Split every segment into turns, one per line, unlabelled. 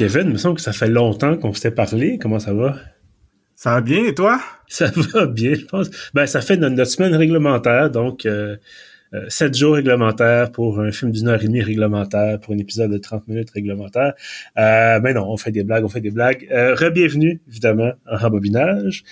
Kevin, il me semble que ça fait longtemps qu'on s'était parlé. Comment ça va?
Ça va bien, et toi?
Ça va bien, je pense. Ben, ça fait notre, semaine réglementaire, donc euh, euh, sept jours réglementaires pour un film d'une heure et demie réglementaire, pour un épisode de 30 minutes réglementaire. Euh, ben non, on fait des blagues, on fait des blagues. Euh, Re-bienvenue, évidemment, en rembobinage.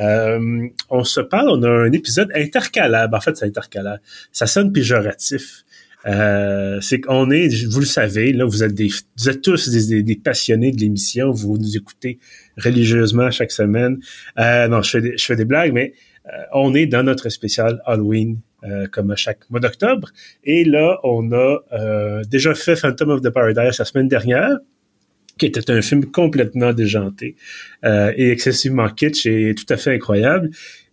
Euh, on se parle, on a un épisode intercalable. En fait, c'est intercalable. Ça sonne péjoratif. Euh, c'est qu'on est, vous le savez, là, vous êtes des, vous êtes tous des, passionnés de l'émission, vous nous écoutez religieusement chaque semaine. Euh, non, je fais des, je fais des blagues, mais euh, on est dans notre spécial Halloween euh, comme à chaque mois d'octobre. Et là, on a euh, déjà fait Phantom of the Paradise la semaine dernière qui était un film complètement déjanté et excessivement kitsch et tout à fait incroyable.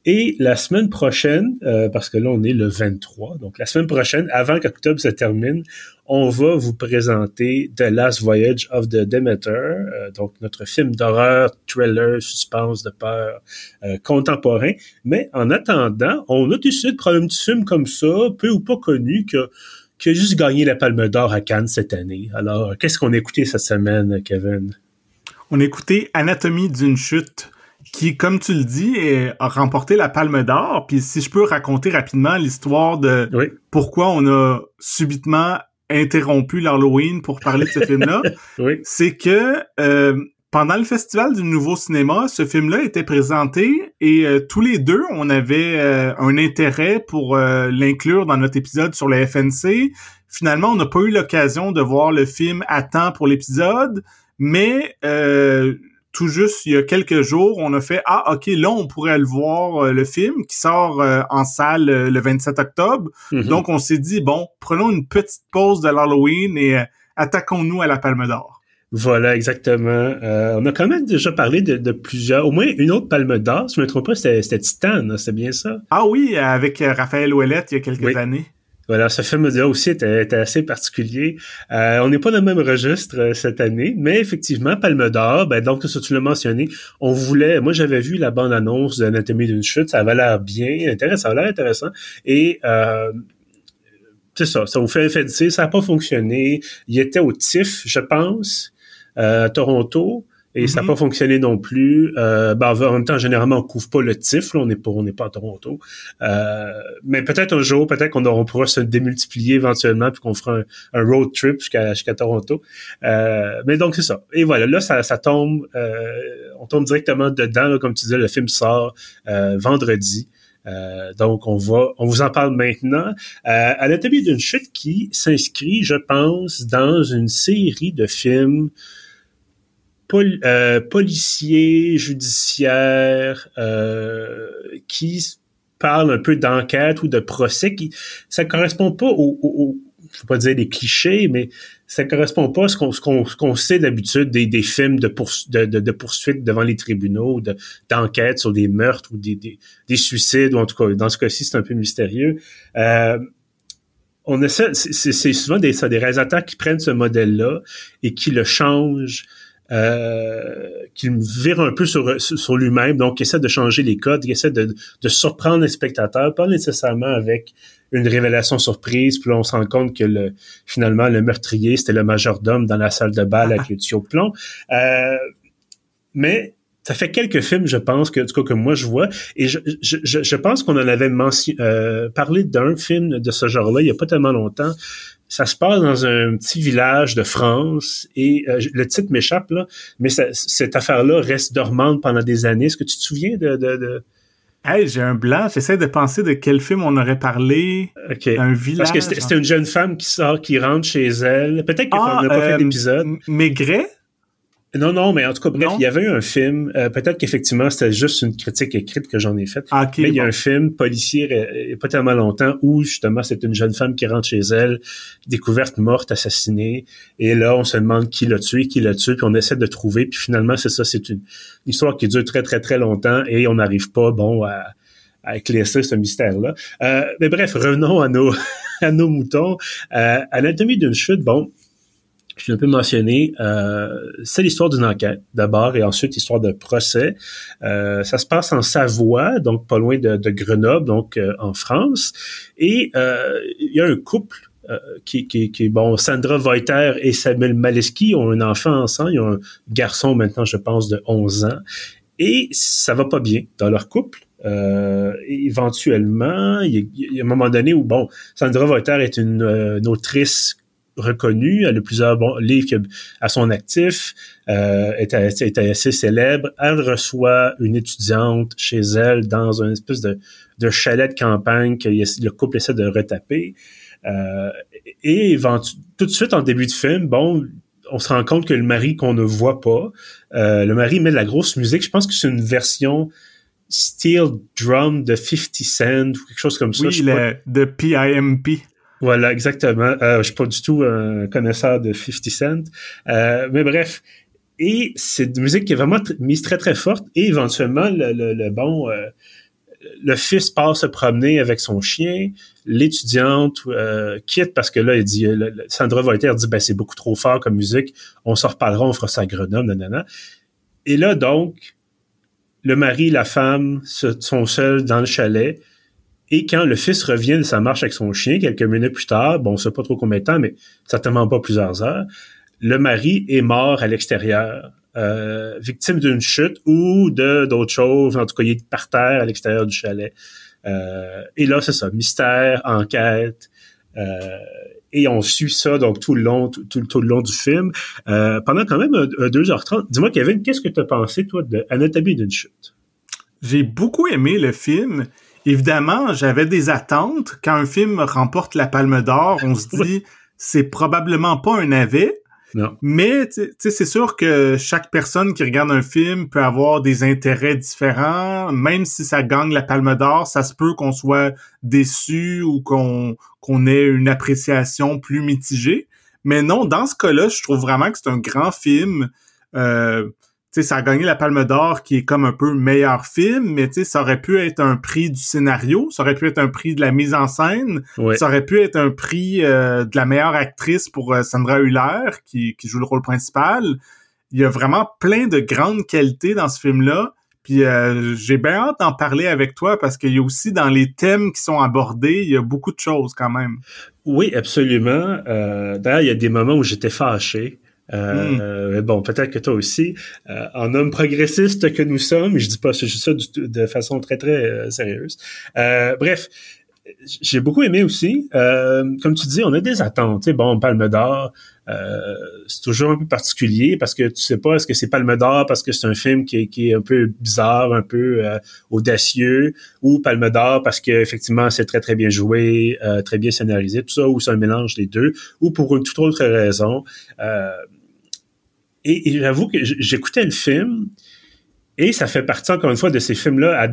Et la semaine prochaine, euh, parce que là on est le 23, donc la semaine prochaine, avant qu'octobre se termine, on va vous présenter The Last Voyage of the Demeter, euh, donc notre film d'horreur, thriller, suspense, de peur euh, contemporain. Mais en attendant, on a décidé de prendre un petit film comme ça, peu ou pas connu, qui a juste gagné la Palme d'Or à Cannes cette année. Alors, qu'est-ce qu'on a écouté cette semaine, Kevin?
On a écouté Anatomie d'une chute qui, comme tu le dis, a remporté la Palme d'Or. Puis si je peux raconter rapidement l'histoire de pourquoi on a subitement interrompu l'Halloween pour parler de ce film-là, c'est que euh, pendant le festival du Nouveau Cinéma, ce film-là était présenté et euh, tous les deux, on avait euh, un intérêt pour l'inclure dans notre épisode sur le FNC. Finalement, on n'a pas eu l'occasion de voir le film à temps pour l'épisode, mais tout juste il y a quelques jours, on a fait ah ok là on pourrait le voir euh, le film qui sort euh, en salle euh, le 27 octobre. Mhm. Donc on s'est dit bon prenons une petite pause de l'Halloween et attaquons-nous à la Palme d'Or.
Voilà, exactement. on a quand même déjà parlé de, plusieurs, au moins une autre palme d'or, si je ne me trompe pas, c'était Titan, c'est bien ça?
Ah oui, avec Raphaël Ouellette il y a quelques années.
Voilà, ce film-là aussi était, assez particulier. Euh, on n'est pas dans le même registre euh, cette année, mais effectivement, Palme d'Or, ben donc ça tu l'as mentionné, on voulait, moi j'avais vu la bande-annonce d'Anatomie d'une chute, ça avait l'air bien intéressant, ça avait l'air intéressant, et euh, c'est ça, ça vous fait de ça n'a pas fonctionné. Il était au TIFF, je pense, à Toronto et ça n'a pas mhm. fonctionné non plus. Euh, ben, en même temps, généralement, on couvre pas le TIFF, là, on n'est pas, on n'est pas à Toronto. Euh, mais peut-être un jour, peut-être qu'on on pourra se démultiplier éventuellement, puis qu'on fera un, road trip jusqu'à jusqu'à Toronto. Euh, mais donc c'est ça. Et voilà, là, ça, ça tombe, euh, on tombe directement dedans, là, comme tu disais, le film sort euh, vendredi. donc on va, on vous en parle maintenant. à l'atelier d'une chute qui s'inscrit, je pense, dans une série de films euh, policiers, judiciaires, euh, qui parlent un peu d'enquête ou de procès, qui ça correspond pas au, au, je veux pas dire des clichés, mais ça correspond pas à ce qu'on ce qu'on sait d'habitude des, des films de, de, de, poursuite devant les tribunaux, d'enquête sur des meurtres ou des, des, des, suicides, ou en tout cas, dans ce cas-ci, c'est un peu mystérieux. Euh, on c'est souvent des, des réalisateurs qui prennent ce modèle-là et qui le changent euh, qui vire un peu sur, sur lui-même, donc qui essaie de changer les codes, qui essaie de, de surprendre les spectateurs, pas nécessairement avec une révélation surprise, puis là, on se rend compte que le, finalement, le meurtrier, c'était le majordome dans la salle de bal avec le tuyau de plomb. Euh, mais ça fait quelques films, je pense, que, du coup, que moi je vois, et je, je, je pense qu'on en avait mentionné, euh, parlé d'un film de ce genre-là il y a pas tellement longtemps. Ça se passe dans un petit village de France et euh, le titre m'échappe là, mais cette affaire-là reste dormante pendant des années. Est-ce que tu te souviens de, de, de...
Hey, j'ai un blanc. J'essaie de penser de quel film on aurait parlé. Un village.
Parce que c'était une jeune femme qui sort, qui rentre chez elle. Peut-être qu'on n'a pas fait euh, d'épisode.
Maigret?
Non, non, mais en tout cas, bref, il y avait eu un film, euh, peut-être qu'effectivement, c'était juste une critique écrite que j'en ai faite, ah, mais il y a un film policier il n'y a pas tellement longtemps où, justement, c'est une jeune femme qui rentre chez elle, découverte morte, assassinée, et là, on se demande qui l'a tué, qui l'a tué, puis on essaie de trouver, puis finalement, c'est ça, c'est une histoire qui dure très, très, très longtemps, et on n'arrive pas, bon, à, à éclaircir ce mystère-là. Euh, mais bref, revenons à nos, à nos moutons. Euh, Anatomie d'une chute, bon, je l'ai un peu mentionné, euh, c'est l'histoire d'une enquête d'abord et ensuite l'histoire d'un procès. Euh, ça se passe en Savoie, donc pas loin de, Grenoble, donc euh, en France. Et il y a un couple qui, qui, qui, bon, Sandra Voiter et Samuel Maleski ont un enfant ensemble. Ils ont un garçon maintenant, je pense, de 11 ans. Et ça va pas bien dans leur couple. Euh, éventuellement, il y, a, un moment donné où, bon, Sandra Voiter est une, une autrice reconnue, elle a plusieurs bons livres à son actif, euh, est, est, assez célèbre. Elle reçoit une étudiante chez elle dans un espèce de, de chalet de campagne que le couple essaie de retaper. Euh, et tout de suite, en début de film, bon, on se rend compte que le mari qu'on ne voit pas, euh, le mari met de la grosse musique. Je pense que c'est une version steel drum de 50 Cent ou quelque chose comme ça.
Oui, le, de PIMP.
Voilà, exactement. Euh, je suis pas du tout un connaisseur de 50 Cent. Euh, mais bref. Et c'est une musique qui est vraiment mise très, très forte. Et éventuellement, le, bon... Euh, le fils part se promener avec son chien. L'étudiante euh, quitte parce que là, il dit, Sandra Voltaire dit, ben c'est beaucoup trop fort comme musique. On s'en reparlera, on fera ça à Grenoble, nanana. Et là, donc, le mari, la femme sont seuls dans le chalet. Et quand le fils revient de sa marche avec son chien, quelques minutes plus tard, bon, on sait pas trop combien de temps, mais certainement pas plusieurs heures, le mari est mort à l'extérieur, euh, victime d'une chute ou de d'autres choses. En tout cas, il est par terre à l'extérieur du chalet. Euh, et là, c'est ça, mystère, enquête. Euh, et on suit ça donc tout le long tout, tout, le long du film pendant quand même 2h30 dis-moi Kevin qu'est-ce que tu as pensé toi de Anatomie d'une chute?
J'ai beaucoup aimé le film Évidemment, j'avais des attentes. Quand un film remporte la Palme d'Or, on se dit c'est probablement pas un navet.
Non.
Mais c'est sûr que chaque personne qui regarde un film peut avoir des intérêts différents. Même si ça gagne la Palme d'Or, ça se peut qu'on soit déçu ou qu'on qu'on ait une appréciation plus mitigée. Mais non, dans ce cas-là, je trouve vraiment que c'est un grand film. Euh, sais, ça a gagné la Palme d'Or qui est comme un peu meilleur film, mais tu sais, ça aurait pu être un prix du scénario, ça aurait pu être un prix de la mise en scène, ça aurait pu être un prix euh, de la meilleure actrice pour euh, Sandra Hüller qui, qui joue le rôle principal. Il y a vraiment plein de grandes qualités dans ce film-là. Puis euh, j'ai bien hâte d'en parler avec toi parce qu'il y a aussi dans les thèmes qui sont abordés, il y a beaucoup de choses quand même.
Oui, absolument. D'ailleurs, il y a des moments où j'étais fâché. Euh, Bon, peut-être que toi aussi, euh, en homme progressiste que nous sommes, je dis pas ça de façon très très euh, sérieuse. Euh, bref, j'ai beaucoup aimé aussi. comme tu dis, on a des attentes. bon, Palme d'Or, c'est toujours un peu particulier parce que tu sais pas est-ce que c'est Palme d'Or parce que c'est un film qui est, qui est, un peu bizarre, un peu audacieux, ou Palme d'Or parce que effectivement c'est très très bien joué, très bien scénarisé, tout ça, ou c'est un mélange des deux, ou pour une toute autre raison. Euh, et, j'avoue que j'écoutais le film et ça fait partie encore une fois de ces films-là à,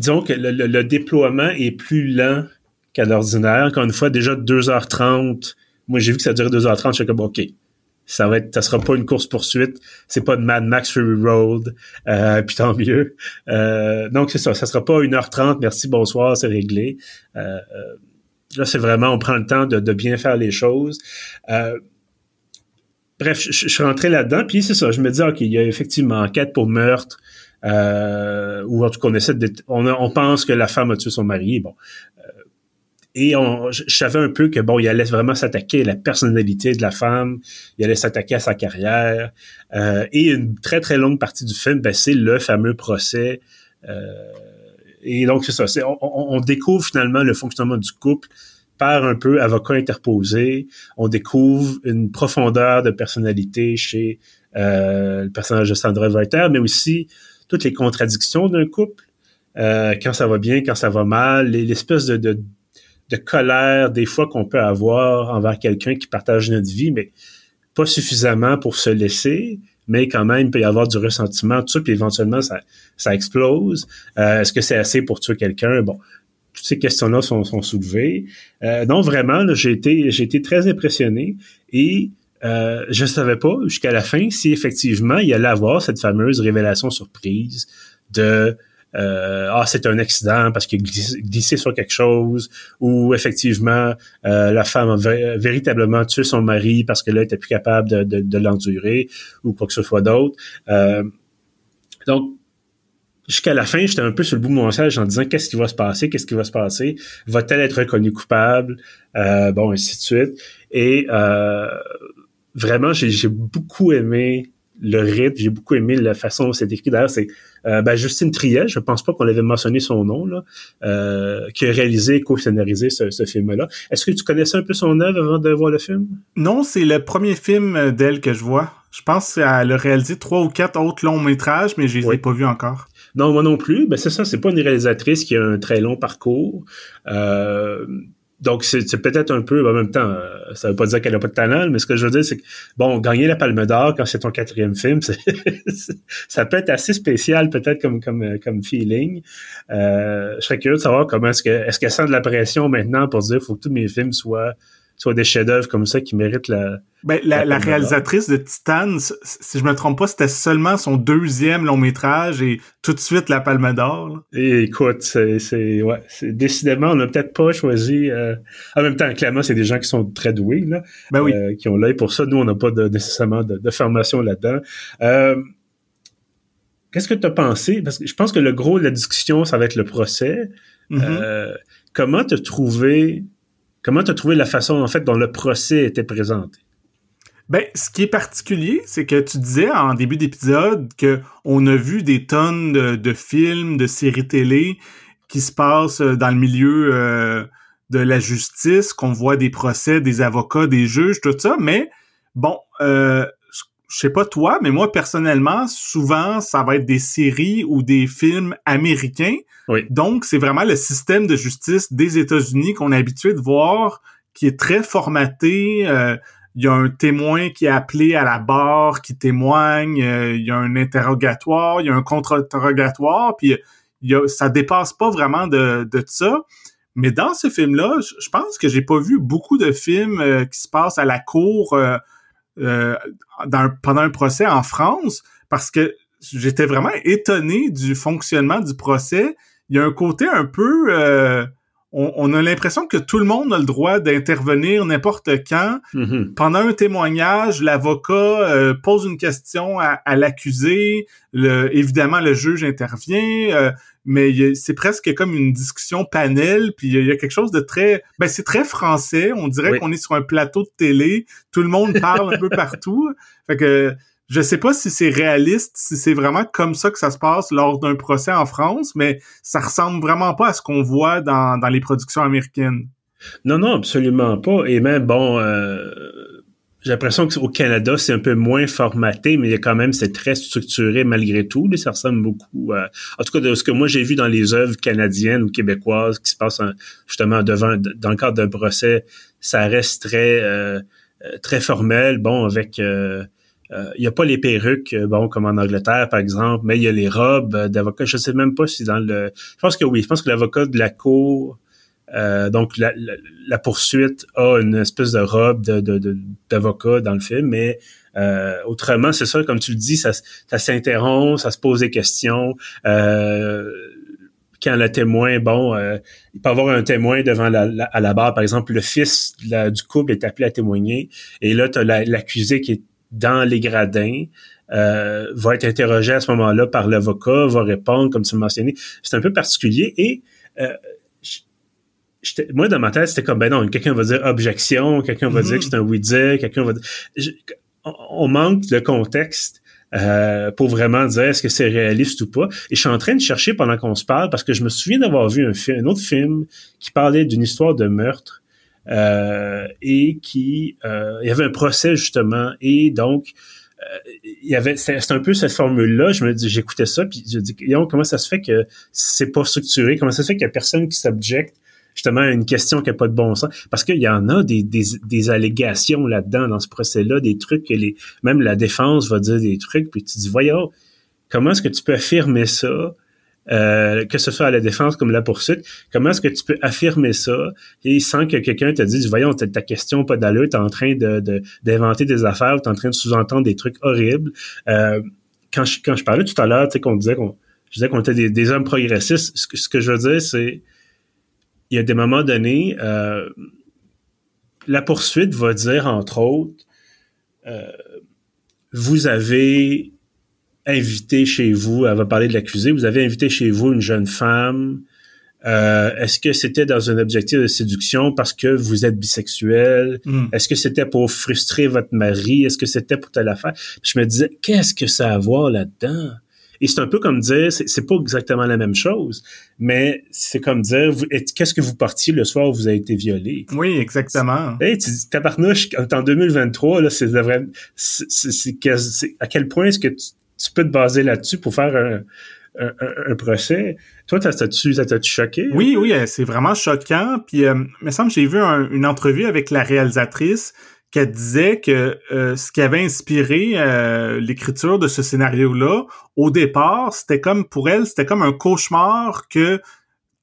disons que le, déploiement est plus lent qu'à l'ordinaire. Encore une fois, déjà 2h30. Moi, j'ai vu que ça durait 2h30. Je suis comme, OK, ça va être, ça sera pas une course poursuite. C'est pas de Mad Max Fury Road. Euh, puis tant mieux. Euh, donc, c'est ça. Ça sera pas 1h30. Merci, bonsoir, c'est réglé. Euh, euh, là, c'est vraiment, on prend le temps de, de bien faire les choses. Euh, bref, je, suis rentré là-dedans, puis c'est ça, je me dis, OK, il y a effectivement enquête pour meurtre, euh, ou en tout cas, on essaie de, on, pense que la femme a tué son mari, bon. Euh, et on, je, savais un peu que, bon, il allait vraiment s'attaquer à la personnalité de la femme, il allait s'attaquer à sa carrière, euh, et une très, très longue partie du film, ben, c'est le fameux procès. et donc, c'est ça, on découvre finalement le fonctionnement du couple, par un peu avocat interposé, on découvre une profondeur de personnalité chez euh, le personnage de Sandra Walter, mais aussi toutes les contradictions d'un couple, euh, quand ça va bien, quand ça va mal, l'espèce de, colère des fois qu'on peut avoir envers quelqu'un qui partage notre vie, mais pas suffisamment pour se laisser, mais quand même, il peut y avoir du ressentiment, tout ça, puis éventuellement, ça, explose. Euh, Est-ce que c'est assez pour tuer quelqu'un? Toutes ces questions-là sont, sont soulevées. Euh, non, vraiment, j'ai été, été très impressionné et euh, je savais pas jusqu'à la fin si effectivement il allait avoir cette fameuse révélation surprise de euh, ah c'est un accident parce qu'il a glissé sur quelque chose ou effectivement euh, la femme a véritablement tué son mari parce que là elle était plus capable de, de, de l'endurer ou quoi que ce soit d'autre. Euh, donc jusqu'à la fin, j'étais un peu sur le bout de mon siège en disant qu'est-ce qui va se passer, qu'est-ce qui va se passer, va-t-elle être reconnue coupable, euh, bon, ainsi de suite. Et euh, vraiment, j'ai beaucoup aimé le rythme, j'ai beaucoup aimé la façon dont c'est écrit. D'ailleurs, c'est euh, ben, Justine Triel, je pense pas qu'on avait mentionné son nom, là, euh, qui a réalisé et co-scénarisé ce, ce film-là. Est-ce que tu connaissais un peu son œuvre avant de voir le film?
Non, c'est le premier film d'elle que je vois. Je pense qu'elle a réalisé trois ou quatre autres longs métrages, mais je les ai pas vus encore.
Non, moi non plus. Ben c'est ça, c'est pas une réalisatrice qui a un très long parcours. Euh, donc c'est peut-être un peu, en même temps, euh, ça veut pas dire qu'elle a pas de talent, mais ce que je veux dire, c'est que bon, gagner la Palme d'Or quand c'est ton quatrième film, ça peut être assez spécial peut-être comme comme comme feeling. Euh, je serais curieux de savoir comment est-ce que est-ce qu'elle sent de la pression maintenant pour dire faut que tous mes films soient soit des chefs-d'œuvre comme ça qui méritent la.
Ben, la, réalisatrice de Titan, si je me trompe pas, c'était seulement son deuxième long métrage et tout de suite la Palme d'Or.
Écoute, c'est ouais, décidément on n'a peut-être pas choisi. Euh, en même temps, clairement, c'est des gens qui sont très doués là,
ben oui.
Euh, qui ont l'œil pour ça. Nous, on n'a pas de, nécessairement de, formation là-dedans. Euh, qu'est-ce que tu as pensé? Parce que je pense que le gros de la discussion, ça va être le procès. Mm-hmm. comment te trouvé Comment tu as trouvé la façon, en fait, dont le procès était présenté?
Ben, ce qui est particulier, c'est que tu disais en début d'épisode que on a vu des tonnes de, films, de séries télé qui se passent euh, dans le milieu euh, de la justice, qu'on voit des procès, des avocats, des juges, tout ça, mais bon, euh, je sais pas toi, mais moi personnellement, souvent ça va être des séries ou des films américains. Donc c'est vraiment le système de justice des États-Unis qu'on est habitué de voir, qui est très formaté. Euh, il y a un témoin qui est appelé à la barre, qui témoigne. Euh, il y a un interrogatoire, il y a un contre-interrogatoire, puis il y a, ça dépasse pas vraiment de, de ça. Mais dans ce film-là, je pense que j'ai pas vu beaucoup de films euh, qui se passent à la cour euh, pendant un procès en France parce que j'étais vraiment étonné du fonctionnement du procès. Il y a un côté un peu... Euh, on, a l'impression que tout le monde a le droit d'intervenir n'importe quand. Mm-hmm. Pendant un témoignage, l'avocat euh, pose une question à, l'accusé. évidemment, le juge intervient mais c'est presque comme une discussion panel, puis il y, a quelque chose de très... Ben, c'est très français, on dirait qu'on est sur un plateau de télé, tout le monde parle un peu partout, fait que je sais pas si c'est réaliste, si c'est vraiment comme ça que ça se passe lors d'un procès en France, mais ça ressemble vraiment pas à ce qu'on voit dans, dans les productions américaines.
Non, non, absolument pas. Et même, bon, euh, j'ai l'impression qu'au Canada, c'est un peu moins formaté, mais quand même, c'est très structuré malgré tout. ça ressemble beaucoup à, en tout cas, de ce que moi j'ai vu dans les œuvres canadiennes ou québécoises qui se passent justement devant, dans le cadre d'un procès, ça reste très, euh, euh, très formel. Bon, avec, euh, il n'y a pas les perruques, bon, comme en Angleterre, par exemple, mais il y a les robes d'avocat. Je sais même pas si dans le, je pense que oui, je pense que l'avocat de la cour, euh, donc la, la, poursuite a une espèce de robe d'avocat de, dans le film, mais euh, autrement, c'est ça, comme tu le dis, ça, ça s'interrompt, ça se pose des questions. Euh, quand le témoin, bon, il peut avoir un témoin devant la, à la barre, par exemple, le fils du couple est appelé à témoigner, et là, tu as l'accusé qui est dans les gradins, va être interrogé à ce moment-là par l'avocat, va répondre, comme tu le mentionnais. C'est un peu particulier, et moi, dans ma tête, c'était comme, ben non, quelqu'un va dire objection, quelqu'un va dire que c'est un oui-dire, quelqu'un va dire... on manque le contexte euh, pour vraiment dire est-ce que c'est réaliste ou pas. Et je suis en train de chercher pendant qu'on se parle parce que je me souviens d'avoir vu un, film, un autre film qui parlait d'une histoire de meurtre euh, et qui... Euh, il y avait un procès, justement, et donc... il y avait c'est un peu cette formule là je me dis j'écoutais ça puis je dis comment ça se fait que c'est pas structuré? Comment ça se fait qu'il y a personne qui s'objecte justement une question qui n'a pas de bon sens? Parce qu'il y en a des, des, des allégations là-dedans, dans ce procès-là, des trucs que les. Même la défense va dire des trucs, puis tu dis, voyons, comment est-ce que tu peux affirmer ça? Euh, que ce soit à la défense comme la poursuite, comment est-ce que tu peux affirmer ça? Et sans que quelqu'un te dise, voyons, ta, question pas d'allure, t'es en train d'inventer des affaires, t'es en train de sous-entendre des trucs horribles. Euh, quand, je, parlais tout à l'heure, tu sais, qu'on disait qu'on, je qu'on était des, hommes progressistes, ce que, je veux dire, c'est, il y a des moments donnés, euh, la poursuite va dire, entre autres, vous avez invité chez vous, elle va parler de l'accusé, vous avez invité chez vous une jeune femme. Euh, est-ce que c'était dans un objectif de séduction parce que vous êtes bisexuel? Hmm. Est-ce que c'était pour frustrer votre mari? Est-ce que c'était pour telle affaire? je me disais, qu'est-ce que ça a à voir là-dedans? Et c'est un peu comme dire, c'est pas exactement la même chose, mais c'est comme dire, qu'est-ce que vous portiez le soir où vous avez été violé?
Oui, exactement.
Hey, tu dis, tabarnouche, en 2023, là, c'est à quel point est-ce que tu, peux te baser là-dessus pour faire un, un, procès. Toi, ça t'a-tu choqué?
Oui, oui, euh, c'est vraiment choquant. Puis, euh, il me semble j'ai vu une entrevue avec la réalisatrice qu'elle disait que euh, ce qui avait inspiré euh, l'écriture de ce scénario-là, au départ, c'était comme pour elle, c'était comme un cauchemar que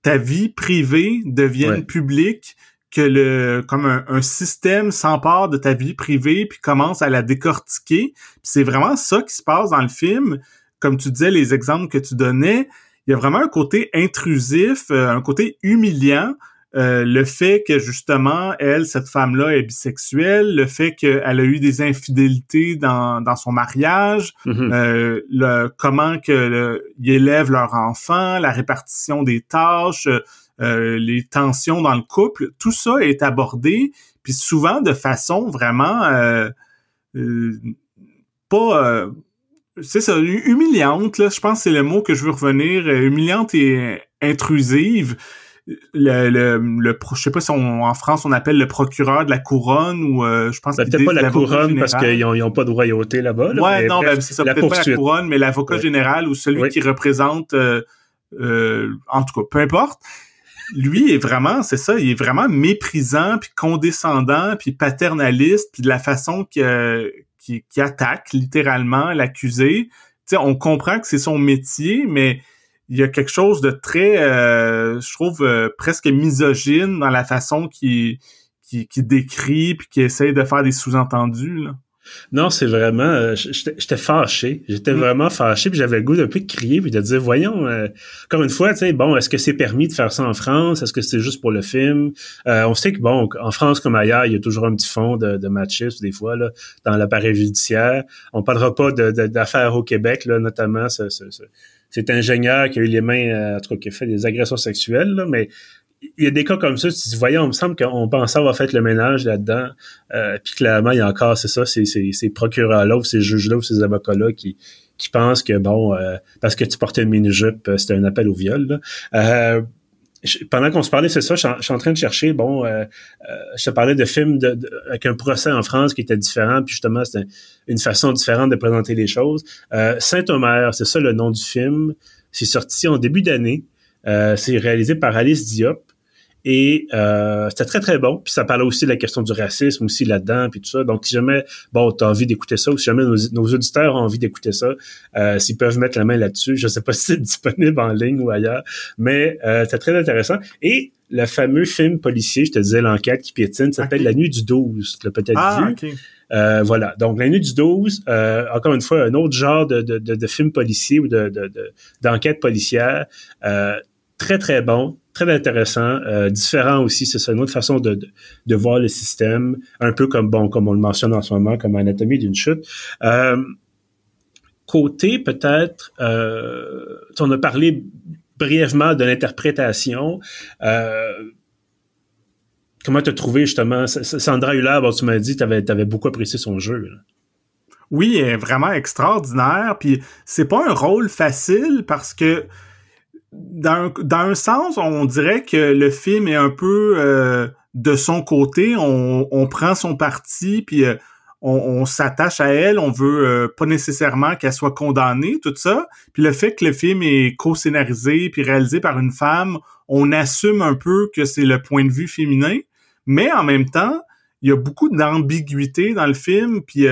ta vie privée devienne publique, que le comme un, système s'empare de ta vie privée puis commence à la décortiquer. C'est vraiment ça qui se passe dans le film. Comme tu disais, les exemples que tu donnais, il y a vraiment un côté intrusif, euh, un côté humiliant euh, le fait que justement, elle, cette femme-là est bisexuelle, le fait qu'elle a eu des infidélités dans, dans son mariage, mm-hmm. euh, le, comment que ils élèvent leur enfant, la répartition des tâches, euh, les tensions dans le couple, tout ça est abordé, puis souvent de façon vraiment pas c'est ça, humiliante, là, je pense que c'est le mot que je veux revenir, humiliante et intrusive. Le, le, le je sais pas si en France on appelle le procureur de la couronne ou euh, je pense
ben, peut-être pas la couronne parce qu'ils ont, ont pas de royauté là-bas.
ouais, non, ben, c'est ça, peut-être pas la couronne, mais l'avocat général ou celui qui représente, euh, euh, en tout cas, peu importe. Lui est vraiment, c'est ça, il est vraiment méprisant, puis condescendant, puis paternaliste, puis de la façon qu'il qui, qui attaque littéralement l'accusé. On comprend que c'est son métier, mais il y a quelque chose de très, euh, je trouve, euh, presque misogyne dans la façon qu'il qui, qui décrit puis qui essaye de faire des sous-entendus.
Non, c'est vraiment, euh, j'étais fâché, j'étais mm. vraiment fâché, puis j'avais le goût d'un peu de crier, puis de dire, voyons, encore une fois, tu sais, bon, est-ce que c'est permis de faire ça en France, est-ce que c'est juste pour le film? On sait que bon, en France comme ailleurs, il y a toujours un petit fond de, de des fois là dans l'appareil judiciaire. On parlera pas d'affaires au Québec là, notamment ce, ce, ce c'est ingénieur qui a eu les mains, euh, en tout cas, qui a fait des agressions sexuelles, là, mais il y a des cas comme ça, tu te dis, voyons, il me semble qu'on pensait avoir fait le ménage là-dedans, euh, puis clairement, il y a encore, c'est ça, ces, ces, procureurs-là ou ces juges-là ou ces avocats-là qui, qui pensent que, bon, euh, parce que tu portais une mini-jupe, c'était un appel au viol. Là pendant qu'on se parlait, c'est ça, je suis, en, train de chercher, bon, euh, euh, je te parlais de films de, avec un procès en France qui était différent, puis justement, c'était une façon différente de présenter les choses. Euh, Saint-Omer, c'est ça le nom du film. C'est sorti en début d'année. c'est réalisé par Alice Diop. Et euh, c'était très, très bon. Puis ça parlait aussi de la question du racisme aussi là-dedans, puis tout ça. Donc, si jamais, bon, tu as envie d'écouter ça, ou si jamais nos, auditeurs ont envie d'écouter ça, euh, s'ils peuvent mettre la main là-dessus, je sais pas si c'est disponible en ligne ou ailleurs, mais euh, c'est très intéressant. Et le fameux film policier, je te disais, l'enquête qui piétine, s'appelle La Nuit du 12. Tu l'as peut-être ah, vu. Euh, voilà. Donc, La Nuit du 12, euh, encore une fois, un autre genre de, de, de, film policier ou de, d'enquête policière. Euh, très, très bon très intéressant, euh, différent aussi, c'est une autre façon de, de, voir le système, un peu comme, bon, comme on le mentionne en ce moment, comme Anatomie d'une chute. Euh, côté, peut-être, euh, on a parlé brièvement de l'interprétation. Comment tu as trouvé, justement, Sandra Huller, bon, tu m'as dit que tu avais, beaucoup apprécié son jeu.
Oui, vraiment extraordinaire. Puis c'est pas un rôle facile parce que dans, un sens, on dirait que le film est un peu euh, de son côté. On, prend son parti, puis euh, on, on s'attache à elle. On veut euh, pas nécessairement qu'elle soit condamnée, tout ça. Puis le fait que le film est co-scénarisé puis réalisé par une femme, on assume un peu que c'est le point de vue féminin. Mais en même temps, il y a beaucoup d'ambiguïté dans le film. Puis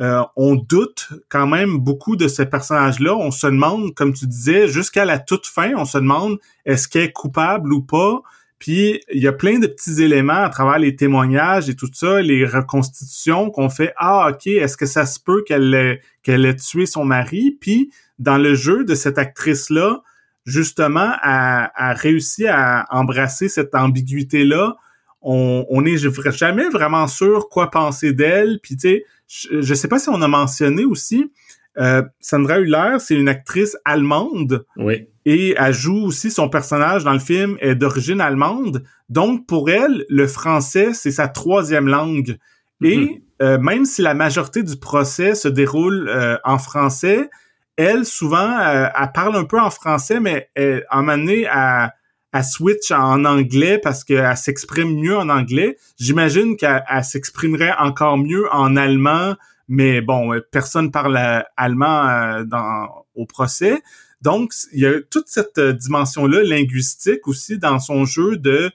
euh, on doute quand même beaucoup de ce personnage-là. On se demande, comme tu disais, jusqu'à la toute fin, on se demande est-ce qu'elle est coupable ou pas? Puis il y a plein de petits éléments à travers les témoignages et tout ça, les reconstitutions qu'on fait. Ah, ok, est-ce que ça se peut qu'elle ait, qu'elle ait tué son mari? Puis dans le jeu de cette actrice-là, justement, a, a réussi à embrasser cette ambiguïté-là. On, on est jamais vraiment sûr quoi penser d'elle. Puis tu sais je, sais pas si on a mentionné aussi, Euh, Sandra Hüller, c'est une actrice allemande.
Oui.
Et elle joue aussi son personnage dans le film est d'origine allemande. Donc, pour elle, le français, c'est sa troisième langue. Et mm-hmm. euh, même si la majorité du procès se déroule euh, en français, elle, souvent, elle parle un peu en français, mais elle, en donné, à elle switch en anglais parce qu'elle s'exprime mieux en anglais. J'imagine qu'elle s'exprimerait encore mieux en allemand, mais bon, euh, personne parle euh, allemand euh, dans, au procès. Donc, il y a toute cette dimension-là linguistique aussi dans son jeu de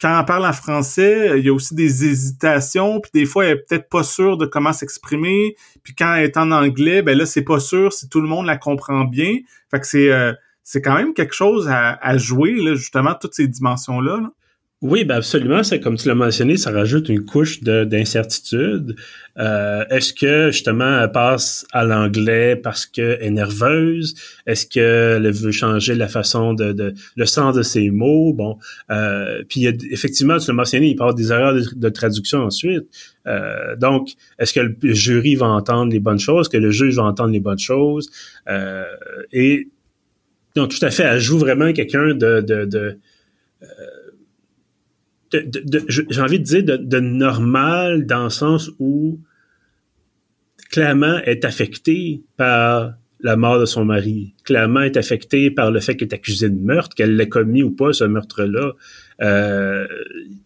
quand elle parle en français, il y a aussi des hésitations, puis des fois elle est peut-être pas sûre de comment s'exprimer, puis quand elle est en anglais, ben là c'est pas sûr si tout le monde la comprend bien. Fait que c'est c'est quand même quelque chose à, jouer, là, justement, toutes ces dimensions-là.
Oui, ben absolument. C'est comme tu l'as mentionné, ça rajoute une couche d'incertitude. Euh, Est-ce que justement elle passe à l'anglais parce qu'elle est nerveuse? Est-ce qu'elle veut changer la façon de, de, le sens de ses mots? Bon, euh, puis il y a, effectivement, tu l'as mentionné, il avoir des erreurs de, traduction ensuite. Euh, donc, est-ce que le jury va entendre les bonnes choses? Que le juge va entendre les bonnes choses? Euh, Et donc, tout à fait, elle joue vraiment quelqu'un de, de, de, euh, j'ai envie de dire de, normal dans le sens où clairement est affectée par la mort de son mari. Clairement est affectée par le fait qu'elle est accusée de meurtre, qu'elle l'ait commis ou pas ce meurtre-là. Euh,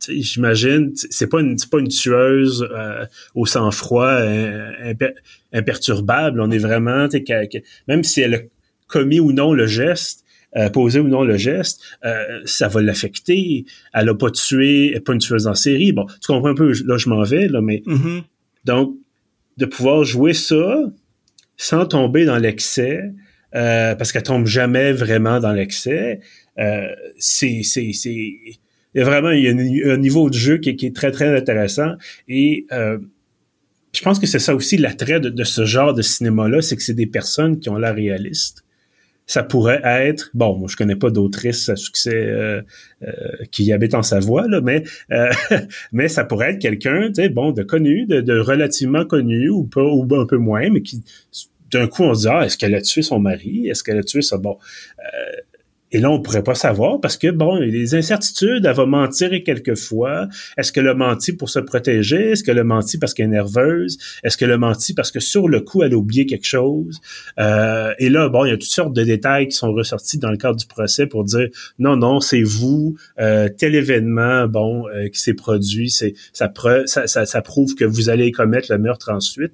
J'imagine, c'est pas une pas une tueuse euh, au sang-froid euh, imperturbable. On est vraiment, même si elle commis ou non le geste, euh, posé ou non le geste, euh, ça va l'affecter. Elle a pas tué, elle pas une tueuse en série. Bon, tu comprends un peu, là je m'en vais, là, mais
mm-hmm.
donc de pouvoir jouer ça sans tomber dans l'excès, euh, parce qu'elle tombe jamais vraiment dans l'excès, c'est il y a vraiment il y a un, niveau de jeu qui, qui, est très très intéressant et je pense que c'est ça aussi l'attrait de, de, ce genre de cinéma-là, c'est que c'est des personnes qui ont l'air réalistes ça pourrait être, bon, moi je connais pas d'autrices à succès euh, euh, qui habitent en Savoie, là, mais euh, mais ça pourrait être quelqu'un, tu sais, bon, de connu, de, relativement connu ou pas ou un peu moins, mais qui d'un coup on se dit ah est-ce qu'elle a tué son mari, est-ce qu'elle a tué ça, bon. Et là, on pourrait pas savoir parce que, bon, il y a des incertitudes. Elle va mentir quelquefois. Est-ce qu'elle a menti pour se protéger? Est-ce qu'elle a menti parce qu'elle est nerveuse? Est-ce qu'elle a menti parce que sur le coup, elle a oublié quelque chose? Euh, et là, bon, il y a toutes sortes de détails qui sont ressortis dans le cadre du procès pour dire, non, non, c'est vous, euh, tel événement, bon, euh, qui s'est produit, ça prouve que vous allez commettre le meurtre ensuite.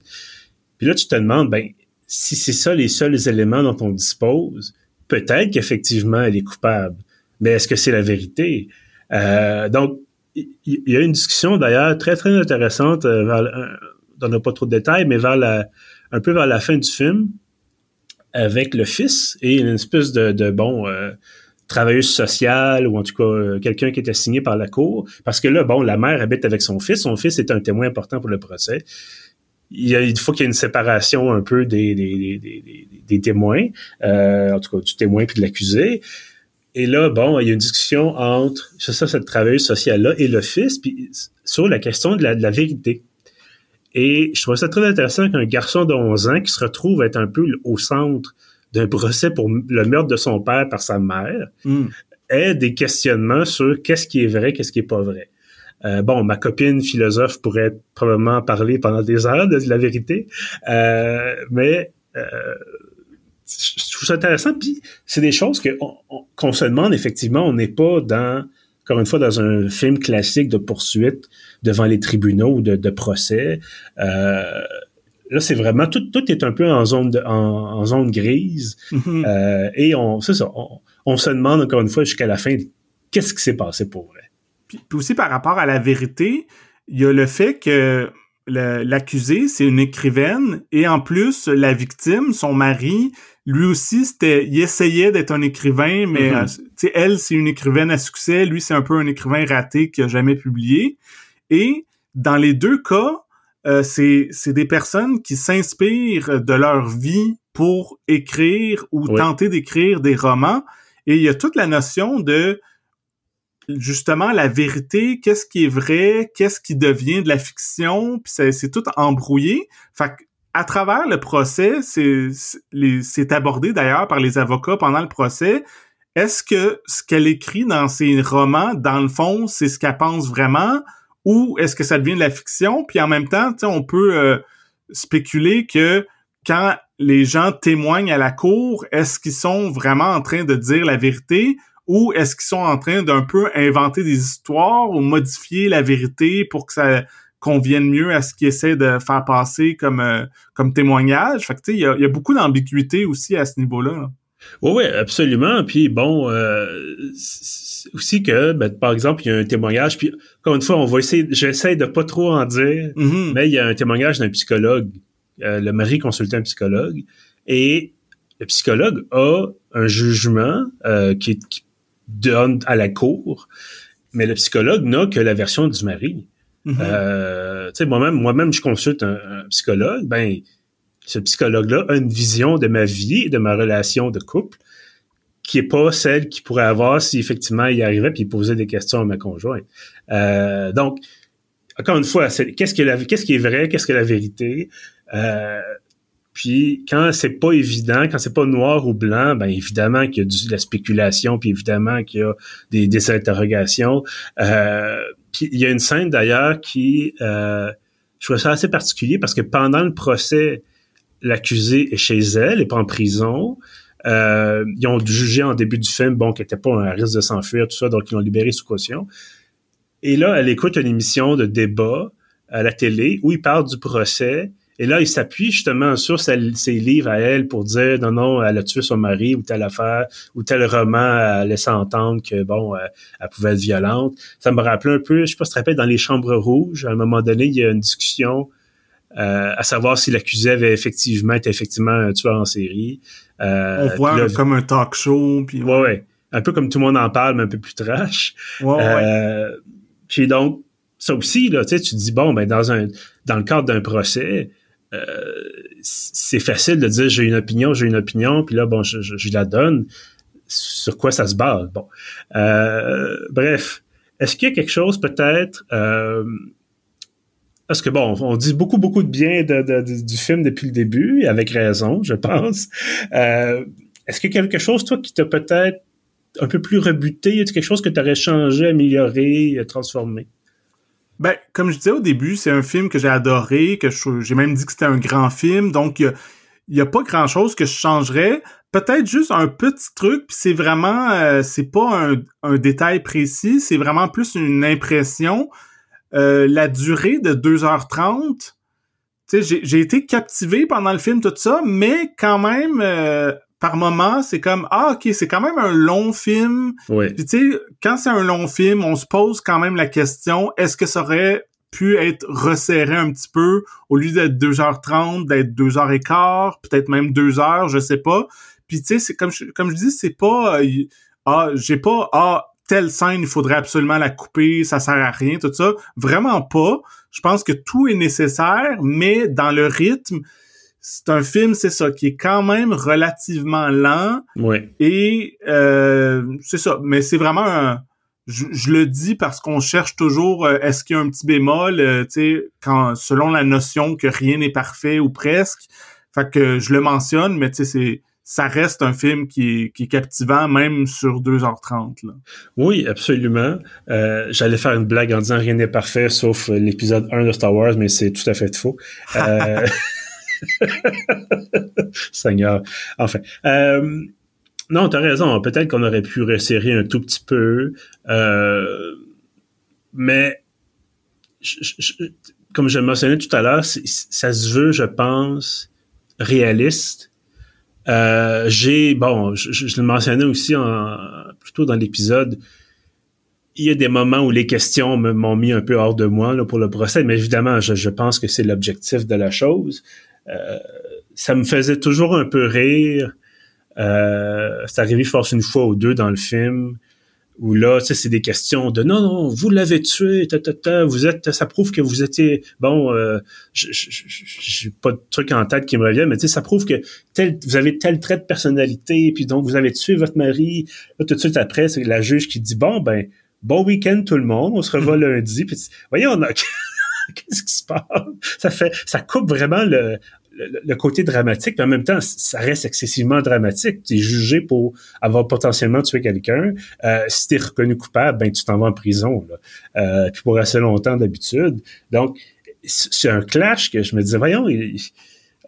Puis là, tu te demandes, ben, si c'est ça les seuls éléments dont on dispose, peut-être qu'effectivement elle est coupable, mais est-ce que c'est la vérité? Euh, donc, il y, a une discussion d'ailleurs très très intéressante, euh, vers, euh, pas trop de détails, mais vers la, un peu vers la fin du film, avec le fils et une espèce de, de bon euh, travailleuse sociale ou en tout cas quelqu'un qui était signé par la cour, parce que là, bon, la mère habite avec son fils, son fils est un témoin important pour le procès il, y a, il faut qu'il y ait une séparation un peu des, des, des, des témoins, euh, en tout cas du témoin puis de l'accusé. Et là, bon, il y a une discussion entre c'est ça, cette travailleuse sociale-là et le fils, puis sur la question de la, de la, vérité. Et je trouve ça très intéressant qu'un garçon de 11 ans qui se retrouve être un peu au centre d'un procès pour le meurtre de son père par sa mère
mm.
ait des questionnements sur qu'est-ce qui est vrai, qu'est-ce qui est pas vrai. Euh, bon, ma copine philosophe pourrait probablement parler pendant des heures de la vérité, euh, mais euh, je trouve ça intéressant. Puis c'est des choses qu'on se demande effectivement. On n'est pas dans, encore une fois, dans un film classique de poursuite devant les tribunaux ou de, procès. là, c'est vraiment tout, tout est un peu en zone de, en, zone grise.
Mm-hmm.
et on, c'est ça. On, on, se demande encore une fois jusqu'à la fin qu'est-ce qui s'est passé pour vrai?
Puis, aussi par rapport à la vérité, il y a le fait que l'accusé, c'est une écrivaine, et en plus, la victime, son mari, lui aussi, c'était, il essayait d'être un écrivain, mais mm-hmm. euh, elle, c'est une écrivaine à succès, lui, c'est un peu un écrivain raté qui a jamais publié. Et dans les deux cas, euh, c'est des personnes qui s'inspirent de leur vie pour écrire ou tenter d'écrire des romans. Et il y a toute la notion de justement la vérité, qu'est-ce qui est vrai, qu'est-ce qui devient de la fiction, puis c'est tout embrouillé. Fait à travers le procès, c'est abordé d'ailleurs par les avocats pendant le procès. Est-ce que ce qu'elle écrit dans ses romans, dans le fond, c'est ce qu'elle pense vraiment, ou est-ce que ça devient de la fiction? Puis en même temps, on peut euh, spéculer que quand les gens témoignent à la cour, est-ce qu'ils sont vraiment en train de dire la vérité ou est-ce qu'ils sont en train d'un peu inventer des histoires ou modifier la vérité pour que ça convienne mieux à ce qu'ils essaient de faire passer comme euh, comme témoignage? Fait que tu sais, il y a, beaucoup d'ambiguïté aussi à ce niveau-là.
Oui, oui, absolument. Puis bon, euh, aussi que, ben, par exemple, il y a un témoignage, puis encore une fois, on va essayer, j'essaie de pas trop en dire, mm-hmm. mais il y a un témoignage d'un psychologue. Euh, le mari consultait un psychologue et le psychologue a un jugement qui, qui, donne à la cour, mais le psychologue n'a que la version du mari. Mm-hmm. Euh, tu sais, moi-même, moi-même, je consulte un, psychologue. Ben, ce psychologue-là a une vision de ma vie et de ma relation de couple qui est pas celle qu'il pourrait avoir si effectivement il arrivait puis il posait des questions à ma conjointe. Euh, donc, encore une fois, qu'est-ce qui est vrai, qu'est-ce que la vérité? Euh, puis quand c'est pas évident, quand c'est pas noir ou blanc, ben évidemment qu'il y a de la spéculation, puis évidemment qu'il y a des, des interrogations. Euh, puis il y a une scène d'ailleurs qui, euh, je trouve ça assez particulier parce que pendant le procès, l'accusé est chez elle, et pas en prison. Euh, ils ont jugé en début du film, bon, qu'elle était pas un risque de s'enfuir, tout ça, donc ils l'ont libéré sous caution. Et là, elle écoute une émission de débat à la télé où il parle du procès et là, il s'appuie justement sur ses, livres à elle pour dire non, non, elle a tué son mari ou telle affaire ou tel roman elle laissait entendre que bon, euh, elle, pouvait être violente. Ça me rappelait un peu, je sais pas si tu te rappelles, dans les chambres rouges, à un moment donné, il y a une discussion euh, à savoir si l'accusé avait effectivement été effectivement un tueur en série.
Euh, On voit comme un talk show. Puis
ouais, ouais. Un peu comme tout le monde en parle, mais un peu plus trash. Ouais, ouais. Puis donc, ça aussi, là, tu sais, tu te dis, bon, ben, dans un dans le cadre d'un procès, euh, c'est facile de dire j'ai une opinion, j'ai une opinion, puis là, bon, je, je, la donne. Sur quoi ça se base? Bon. Euh, bref. Est-ce qu'il y a quelque chose peut-être euh, parce que bon, on dit beaucoup, beaucoup de bien du film depuis le début, et avec raison, je pense. Est-ce qu'il y a quelque chose, toi, qui t'a peut-être un peu plus rebuté? Est-ce quelque chose que tu aurais changé, amélioré, transformé?
Ben, comme je disais au début, c'est un film que j'ai adoré, que j'ai même dit que c'était un grand film, donc il y, a, pas grand chose que je changerais. Peut-être juste un petit truc, puis c'est vraiment, euh, c'est pas un, détail précis, c'est vraiment plus une impression. Euh, la durée de 2h30, j'ai été captivé pendant le film, tout ça, mais quand même, euh, par moment, c'est comme ah ok, c'est quand même un long film.
Oui.
Puis tu sais, quand c'est un long film, on se pose quand même la question est-ce que ça aurait pu être resserré un petit peu au lieu d'être 2h30, d'être 2h15, peut-être même 2h, je sais pas. Puis tu sais, c'est comme je, comme je dis, c'est pas euh, ah, j'ai pas ah telle scène, il faudrait absolument la couper, ça sert à rien, tout ça. Vraiment pas. Je pense que tout est nécessaire, mais dans le rythme, c'est un film, c'est ça, qui est quand même relativement lent.
Oui.
Et euh, c'est ça. Mais c'est vraiment un. Je, le dis parce qu'on cherche toujours euh, est-ce qu'il y a un petit bémol, euh, tu sais, quand selon la notion que rien n'est parfait ou presque. Fait que je le mentionne, mais tu sais, c'est ça reste un film qui est, qui est captivant même sur 2h30. Là.
Oui, absolument. J'allais faire une blague en disant rien n'est parfait sauf l'épisode 1 de Star Wars, mais c'est tout à fait faux. Seigneur. Enfin. Euh, non, t'as raison. Peut-être qu'on aurait pu resserrer un tout petit peu. Euh, mais comme je le mentionnais tout à l'heure, ça se veut, je pense, réaliste. Euh, j'ai, bon, je, le mentionnais aussi en, plutôt dans l'épisode, il y a des moments où les questions m'ont mis un peu hors de moi là, pour le procès, mais évidemment, je pense que c'est l'objectif de la chose. Euh, ça me faisait toujours un peu rire. Euh, c'est arrivé force une fois ou deux dans le film où là, tu sais, c'est des questions de non, non, vous l'avez tué, ta, ta, ta, vous êtes, ça prouve que vous étiez, bon, euh, j'ai pas de truc en tête qui me revient, mais tu sais, ça prouve que tel, vous avez tel trait de personnalité, puis donc vous avez tué votre mari. Là, tout de suite après, c'est la juge qui dit bon, ben, bon week-end tout le monde, on se revoit lundi. Puis, voyez, on a, qu'est-ce qui se passe? Ça fait, ça coupe vraiment le le, côté dramatique, mais en même temps, ça reste excessivement dramatique. Tu es jugé pour avoir potentiellement tué quelqu'un. Euh, si tu es reconnu coupable, ben tu t'en vas en prison. Là. Euh, puis pour assez longtemps d'habitude. Donc, c'est un clash que je me disais, voyons,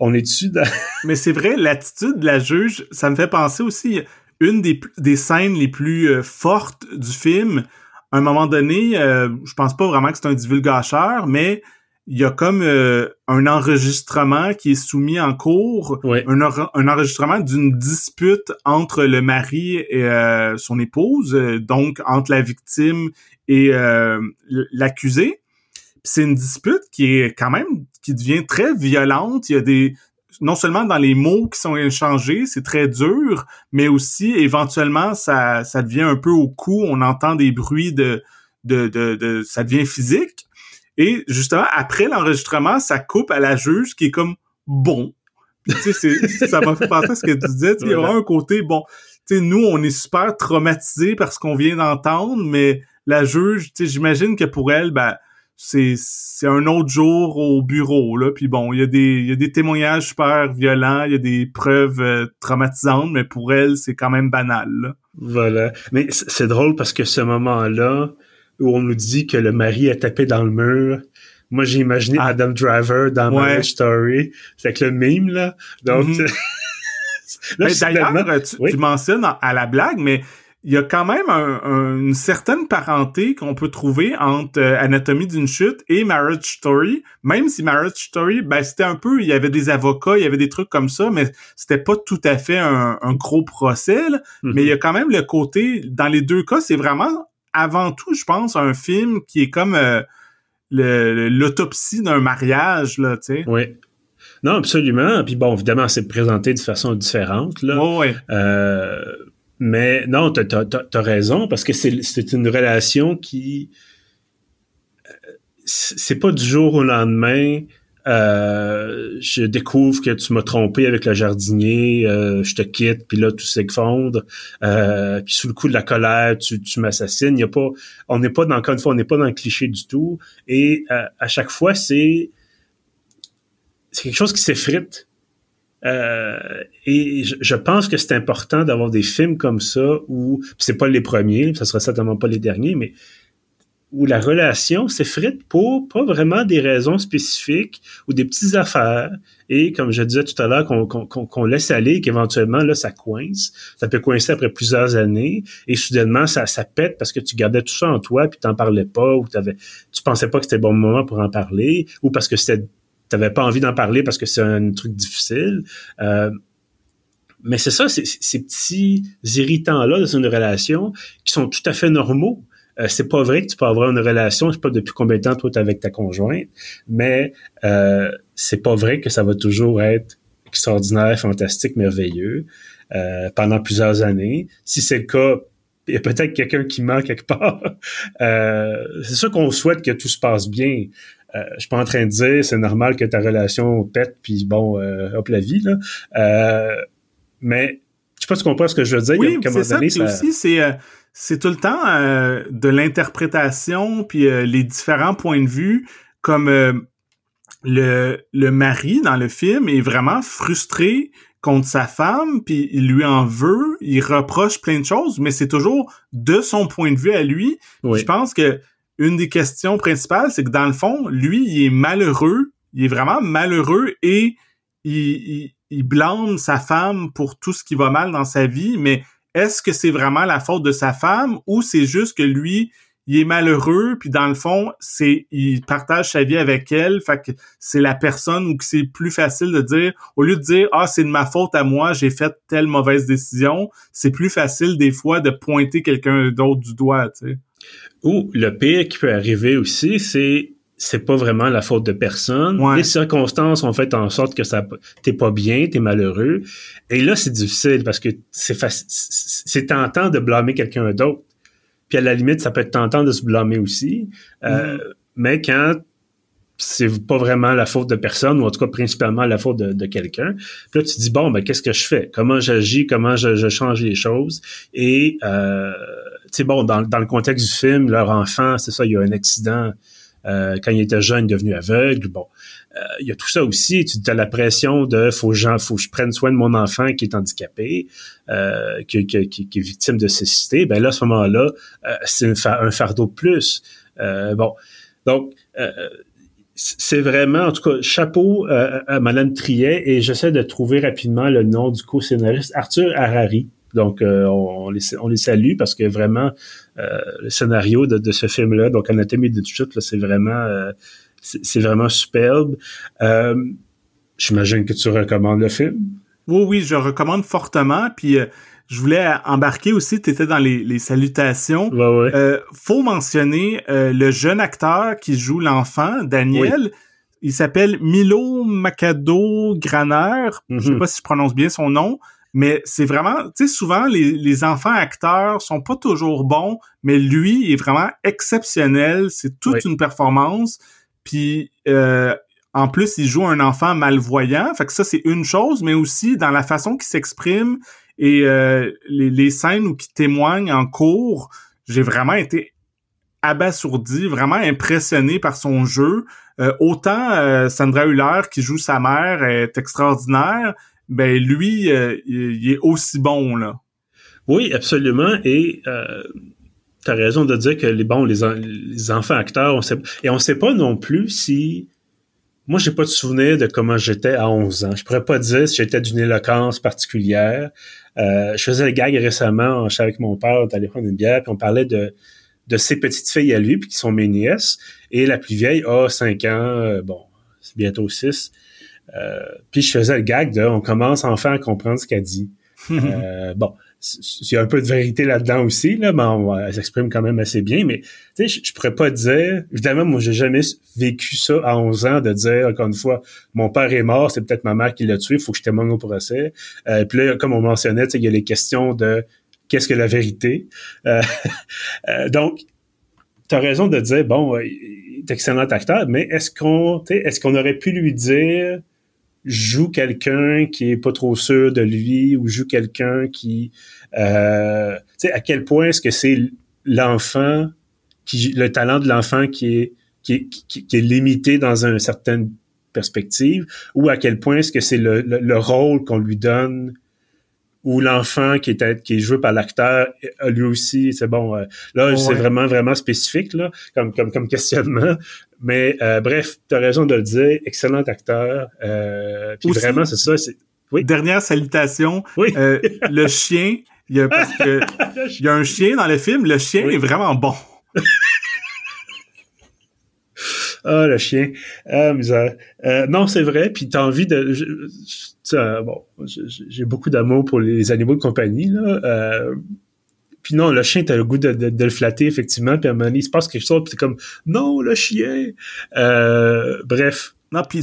on est dessus.
mais c'est vrai, l'attitude de la juge, ça me fait penser aussi une des, des scènes les plus euh, fortes du film. À un moment donné, euh, je pense pas vraiment que c'est un divulgateur, mais il y a comme euh, un enregistrement qui est soumis en cours, un, un, enregistrement d'une dispute entre le mari et euh, son épouse, euh, donc entre la victime et l'accusé. C'est une dispute qui est quand même qui devient très violente. Il y a des non seulement dans les mots qui sont échangés, c'est très dur, mais aussi éventuellement ça ça devient un peu au cou. On entend des bruits de de, de, de ça devient physique. Et justement, après l'enregistrement, ça coupe à la juge qui est comme bon. tu sais, ça m'a fait penser à ce que tu disais. Il y aura un côté, bon, tu sais, nous, on est super traumatisés par ce qu'on vient d'entendre, mais la juge, tu sais, j'imagine que pour elle, ben, c'est c'est un autre jour au bureau là puis bon il y a des il y a des témoignages super violents il y a des preuves euh, traumatisantes mais pour elle c'est quand même banal là.
voilà mais c'est drôle parce que ce moment là où on nous dit que le mari a tapé dans le mur. Moi, j'ai imaginé ah. Adam Driver dans Marriage Story. C'est avec le mime, là. Donc, mhm.
D'ailleurs, tu, mentionnes à la blague, mais il y a quand même une certaine parenté qu'on peut trouver entre euh, Anatomie d'une chute et Marriage Story, même si Marriage Story, ben c'était un peu, il y avait des avocats, il y avait des trucs comme ça, mais c'était pas tout à fait un, gros procès. Mhm. Mais il y a quand même le côté, dans les deux cas, c'est vraiment avant tout, je pense, un film qui est comme euh, l'autopsie d'un mariage, là, tu sais.
Oui. Non, absolument. Puis bon, évidemment, c'est présenté de façon différente, là.
Oui.
Euh, mais non, t'as as, raison, parce que c'est une relation qui... Euh, c'est pas du jour au lendemain euh, je découvre que tu m'as trompé avec le jardinier, euh, je te quitte, puis là tout s'effondre, euh, puis sous le coup de la colère, tu, tu m'assassines. Y a pas, on n'est pas dans encore une fois, on n'est pas dans le cliché du tout. Et euh, à chaque fois, c'est c'est quelque chose qui s'effrite. Et je, pense que c'est important d'avoir des films comme ça où c'est pas les premiers, ça sera certainement pas les derniers, mais où la relation s'effrite pour pas vraiment des raisons spécifiques ou des petites affaires. Et comme je disais tout à l'heure qu'on laisse aller qu'éventuellement là ça coince. Ça peut coincer après plusieurs années. Et soudainement ça ça pète parce que tu gardais tout ça en toi puis t'en parlais pas ou t'avais tu pensais pas que c'était le bon moment pour en parler ou parce que c'était t'avais pas envie d'en parler parce que c'est un truc difficile euh, mais c'est ça, ces petits irritants-là dans une relation qui sont tout à fait normaux. Euh, c'est pas vrai que tu peux avoir une relation, je sais pas depuis combien de temps toi es avec ta conjointe, mais euh, c'est pas vrai que ça va toujours être extraordinaire, fantastique, merveilleux euh, pendant plusieurs années. Si c'est le cas, il y a peut-être quelqu'un qui ment quelque part. Euh, c'est sûr qu'on souhaite que tout se passe bien. Euh, je suis pas en train de dire c'est normal que ta relation pète puis bon hop la vie là. mais je sais pas si tu comprends ce que je veux dire.
Oui, c'est ça. aussi c'est c'est tout le temps euh, de l'interprétation puis euh, les différents points de vue comme euh, le, le mari dans le film est vraiment frustré contre sa femme puis il lui en veut, il reproche plein de choses mais c'est toujours de son point de vue à lui. Je pense que une des questions principales c'est que dans le fond, lui il est malheureux, il est vraiment malheureux et il, blâme sa femme pour tout ce qui va mal dans sa vie. Mais est-ce que c'est vraiment la faute de sa femme ou c'est juste que lui, il est malheureux, puis dans le fond, c'est il partage sa vie avec elle, fait que c'est la personne où c'est plus facile de dire, au lieu de dire ah c'est de ma faute à moi, j'ai fait telle mauvaise décision, c'est plus facile des fois de pointer quelqu'un d'autre du doigt, tu sais.
Ou le pire qui peut arriver aussi, c'est c'est pas vraiment la faute de personne. Les circonstances ont fait en sorte que ça t'es pas bien, t'es malheureux. Et là, c'est difficile parce que c'est c'est tentant de blâmer quelqu'un d'autre. Puis à la limite, ça peut être tentant de se blâmer aussi. Euh, mm-hmm. mais quand c'est pas vraiment la faute de personne, ou en tout cas principalement la faute de, quelqu'un. Puis là, tu te dis, bon, ben qu'est-ce que je fais? Comment j'agis? Comment je, change les choses? Et, euh, sais, bon, dans, dans le contexte du film, leur enfant, c'est ça, il y a un accident quand il était jeune, devenu aveugle. Bon, il y a tout ça aussi. Tu as la pression de faut que, faut que je prenne soin de mon enfant qui est handicapé, qui, qui, est victime de cécité. Ben là, à ce moment-là, c'est un, fardeau de plus. bon, donc c'est vraiment, en tout cas, chapeau euh, à Madame Triet et j'essaie de trouver rapidement le nom du co-scénariste, Arthur Harari. Donc, euh, on, les, on, les, salue parce que vraiment, euh, le scénario de, ce film-là, donc Anatomie de chute, c'est vraiment, c'est vraiment superbe. J'imagine que tu recommandes le film?
Oui, oui, je recommande fortement. Puis je voulais embarquer aussi, tu étais dans les, salutations.
Ouais,
euh, faut mentionner euh, le jeune acteur qui joue l'enfant, Daniel. Il s'appelle Milo Macado Graner. Je sais mhm. pas si je prononce bien son nom, mais c'est vraiment, tu sais, souvent les, enfants acteurs sont pas toujours bons, mais lui est vraiment exceptionnel. C'est toute une performance. Puis euh, en plus, il joue un enfant malvoyant. Fait que ça, c'est une chose, mais aussi dans la façon qu'il s'exprime et euh, les, scènes où qui témoignent en cours, j'ai vraiment été abasourdi, vraiment impressionné par son jeu. Euh, autant euh, Sandra Hüller qui joue sa mère est extraordinaire, ben lui, il, est aussi bon là.
Oui, absolument. Et euh, tu as raison de dire que les les, enfants acteurs, on sait, et on sait pas non plus si moi, j'ai pas de souvenir de comment j'étais à 11 ans. Je pourrais pas dire si j'étais d'une éloquence particulière. Euh, je faisais le gag récemment, je avec mon père, allait prendre une bière, puis on parlait de, de ses petites filles à lui, puis qui sont mes nièces. Et la plus vieille a 5 ans, euh, bon, c'est bientôt 6. Euh, puis je faisais le gag de on commence enfin à comprendre ce qu'elle dit. bon, il y a un peu de vérité là-dedans aussi, là, mais elle s'exprime quand même assez bien. Mais tu sais, je, pourrais pas dire. Évidemment, moi, j'ai jamais vécu ça à 11 ans de dire encore une fois, mon père est mort, c'est peut-être ma mère qui l'a tué, il faut que je témoigne au procès. Euh, puis là, comme on mentionnait, il y a les questions de qu'est-ce que la vérité? Euh, euh, donc, tu as raison de dire bon, il est excellent acteur, mais est-ce qu'on, est-ce qu'on aurait pu lui dire joue quelqu'un qui est pas trop sûr de lui ou joue quelqu'un qui euh, tu sais à quel point est-ce que c'est l'enfant qui le talent de l'enfant qui est qui limité dans une certaine perspective ou à quel point est-ce que c'est le, le, rôle qu'on lui donne ou l'enfant qui est qui est joué par l'acteur lui aussi c'est bon euh, là c'est vraiment vraiment spécifique là comme comme comme questionnement mais euh, bref tu as raison de le dire excellent acteur euh, puis vraiment c'est ça c'est
oui dernière salutation oui. Euh, le chien il y a parce que il y a un chien dans le film le chien est vraiment bon
Ah, le chien. Ah, misère. Euh, non, c'est vrai. Puis t'as envie de... bon, j'ai beaucoup d'amour pour les animaux de compagnie, là. Euh, puis non, le chien, t'as le goût de, le flatter, effectivement. Puis à un moment donné, il se passe quelque chose, puis t'es comme, non, le chien. Euh, bref.
Non, puis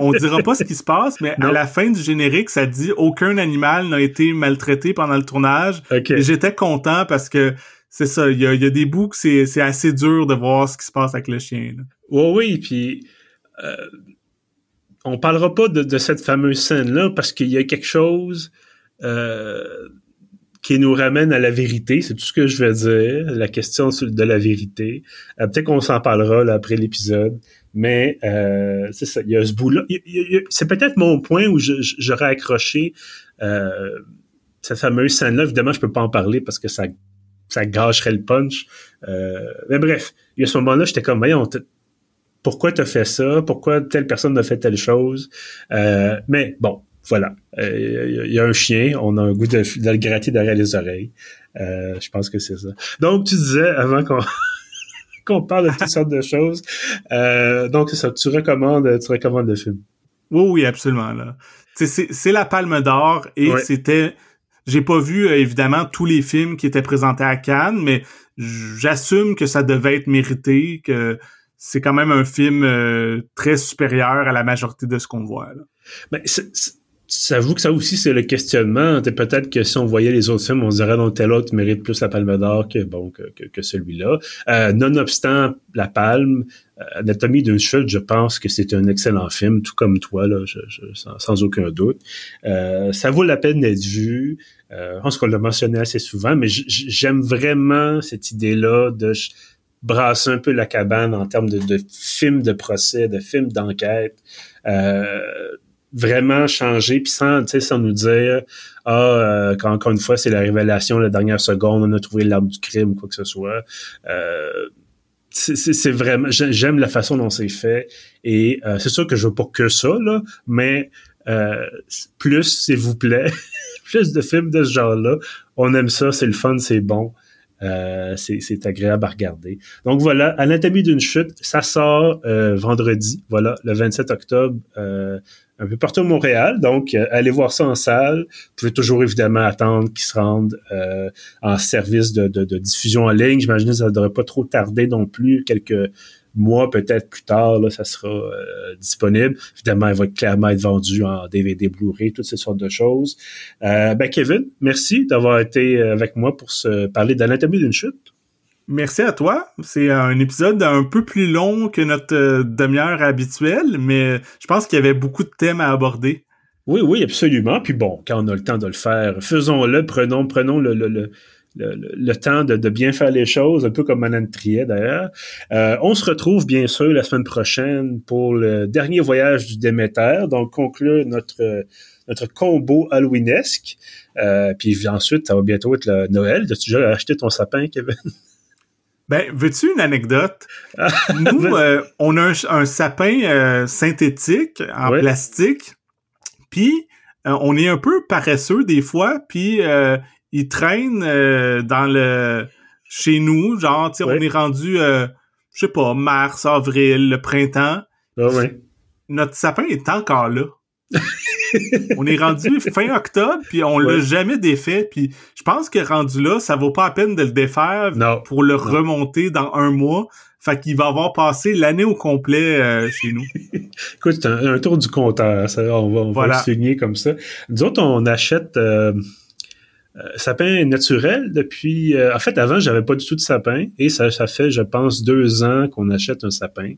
on dira pas ce qui se passe, mais à la fin du générique, ça dit aucun animal n'a été maltraité pendant le tournage. Et j'étais content parce que c'est ça, il y a, des bouts que c'est assez dur de voir ce qui se passe avec le chien.
Oui, oui, puis euh, on parlera pas de, cette fameuse scène-là parce qu'il y a quelque chose euh, qui nous ramène à la vérité, c'est tout ce que je vais dire, la question de la vérité. Euh, peut-être qu'on s'en parlera après l'épisode, mais euh, c'est ça, il y a ce bout-là. C'est peut-être mon point où j'aurais accroché cette fameuse scène-là. Évidemment, je peux pas en parler parce que ça ça gâcherait le punch. mais bref, il y a ce moment-là, j'étais comme, voyons, pourquoi tu as fait ça, pourquoi telle personne a fait telle chose? Euh, mais bon, voilà. Il euh, y a un chien, on a un goût de, le gratter derrière les oreilles. Euh, je pense que c'est ça. Donc, tu disais, avant qu'on qu'on parle de toutes sortes de choses, donc c'est ça, tu recommandes, tu recommandes le film.
Oui, oui, absolument. Là. C'est la Palme d'Or et c'était... J'ai pas vu, évidemment, tous les films qui étaient présentés à Cannes, mais j'assume que ça devait être mérité, que c'est quand même un film euh, très supérieur à la majorité de ce qu'on voit. Là.
Ben, ça que ça aussi, c'est le questionnement. Peut-être que si on voyait les autres films, on dirait non, tel autre mérite plus la Palme d'Or que, bon, que, celui-là. Euh, nonobstant la Palme, euh, Anatomie d'une chute, je pense que c'est un excellent film, tout comme toi, là, sans, aucun doute. ça vaut la peine d'être vu. je pense qu'on l'a mentionné assez souvent, mais j'aime vraiment cette idée-là de brasser un peu la cabane en termes de, de films de procès, de films d'enquête. Euh, vraiment changer, puis sans, sans nous dire Ah, euh, encore une fois, c'est la révélation, la dernière seconde, on a trouvé l'arme du crime ou quoi que ce soit. Euh, c'est vraiment j'aime la façon dont c'est fait et euh, c'est sûr que je veux pas que ça là mais euh, plus s'il vous plaît plus de films de ce genre-là on aime ça c'est le fun c'est bon euh, c'est agréable à regarder. Donc voilà, Anatomie d'une chute, ça sort euh, vendredi, voilà, le 27 octobre, euh, un peu partout à Montréal. Donc, allez voir ça en salle. Vous pouvez toujours évidemment attendre qu'ils se rendent en service de, de, diffusion en ligne. J'imagine que ça ne devrait pas trop tarder non plus, quelques mois, peut-être plus tard, là, ça sera euh, disponible. Évidemment, il va clairement être vendu en DVD, Blu-ray, toutes ces sortes de choses. Euh, ben Kevin, merci d'avoir été avec moi pour se parler d'anatomie d'une chute.
Merci à toi. C'est un épisode un peu plus long que notre euh, demi-heure habituelle, mais je pense qu'il y avait beaucoup de thèmes à aborder.
Oui, oui, absolument. Puis bon, quand on a le temps de le faire, faisons-le, prenons, prenons le, le, le, temps de, bien faire les choses, un peu comme Manan Triet d'ailleurs. Euh, on se retrouve bien sûr la semaine prochaine pour le dernier voyage du Déméter, donc conclure notre notre combo halloweenesque. Euh, puis ensuite, ça va bientôt être le Noël. As-tu déjà acheté ton sapin, Kevin?
Ben, veux-tu une anecdote? Nous, euh, on a un, sapin synthétique en plastique, puis on est un peu paresseux des fois, puis il traîne euh, dans le chez nous, genre, tu sais, on est rendu, euh, je sais pas, mars, avril, le printemps.
Ah
Notre sapin est encore là. on est rendu fin octobre, puis on l'a jamais défait. Puis je pense que rendu là, ça vaut pas la peine de le défaire pour le remonter dans un mois. Fait qu'il va avoir passé l'année au complet euh, chez nous.
Écoute, c'est un, tour du compteur. Ça, on va, on va le signer comme ça. Nous autres, on achète euh, sapin naturel depuis. Euh, en fait, avant, j'avais pas du tout de sapin et ça, fait, je pense, deux ans qu'on achète un sapin.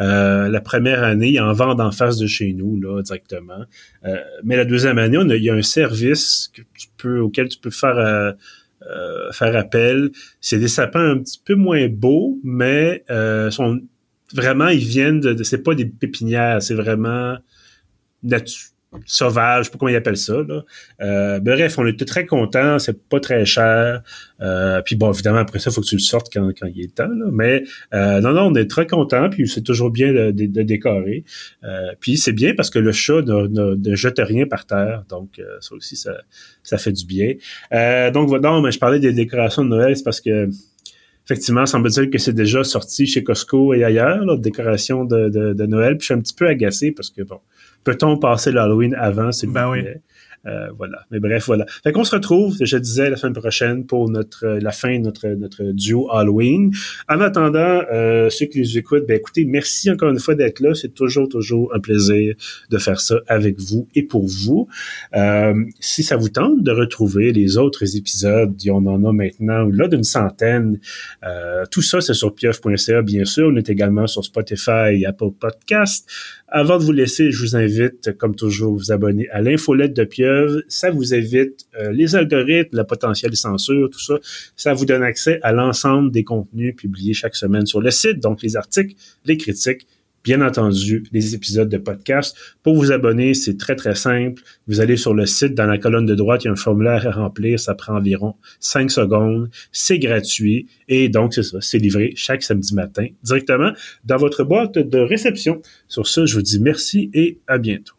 Euh, la première année, il en vend en face de chez nous là directement. mais la deuxième année, on il y a un service auquel tu peux faire faire appel. C'est des sapins un petit peu moins beaux, mais sont vraiment, ils viennent de. c'est pas des pépinières, c'est vraiment naturel sauvage, je sais pas comment ils appellent ça. Là. Euh, bref, on était très contents, c'est pas très cher. Euh, puis bon, évidemment, après ça, il faut que tu le sortes quand, quand il est temps. Là. Mais euh, non, non, on est très contents, puis c'est toujours bien de, de, décorer. Euh, puis c'est bien parce que le chat ne, jette rien par terre, donc euh, ça aussi, ça, ça fait du bien. donc, non, mais je parlais des décorations de Noël, c'est parce que effectivement, semble-t-il que c'est déjà sorti chez Costco et ailleurs, là, décoration de, de, de, Noël. Puis je suis un petit peu agacé parce que bon, peut-on passer l'Halloween avant, s'il ben Oui. Euh, voilà. Mais bref, voilà. Fait qu'on se retrouve, je disais, la semaine prochaine pour notre la fin de notre, notre duo Halloween. En attendant, euh, ceux qui les écoutent, ben écoutez, merci encore une fois d'être là. C'est toujours, toujours un plaisir de faire ça avec vous et pour vous. Euh, si ça vous tente de retrouver les autres épisodes, on en a maintenant là d'une centaine. tout ça, c'est sur pieuf.ca, bien sûr. On est également sur Spotify et Apple Podcast. Avant de vous laisser, je vous invite, comme toujours, vous abonner à l'infolette de Ça vous évite euh, les algorithmes, la potentielle censure, tout ça. Ça vous donne accès à l'ensemble des contenus publiés chaque semaine sur le site, donc les articles, les critiques bien entendu, les épisodes de podcast. Pour vous abonner, c'est très, très simple. Vous allez sur le site, dans la colonne de droite, il y a un formulaire à remplir. Ça prend environ 5 secondes. C'est gratuit. Et donc, c'est ça. C'est livré chaque samedi matin directement dans votre boîte de réception. Sur ce, je vous dis merci et à bientôt.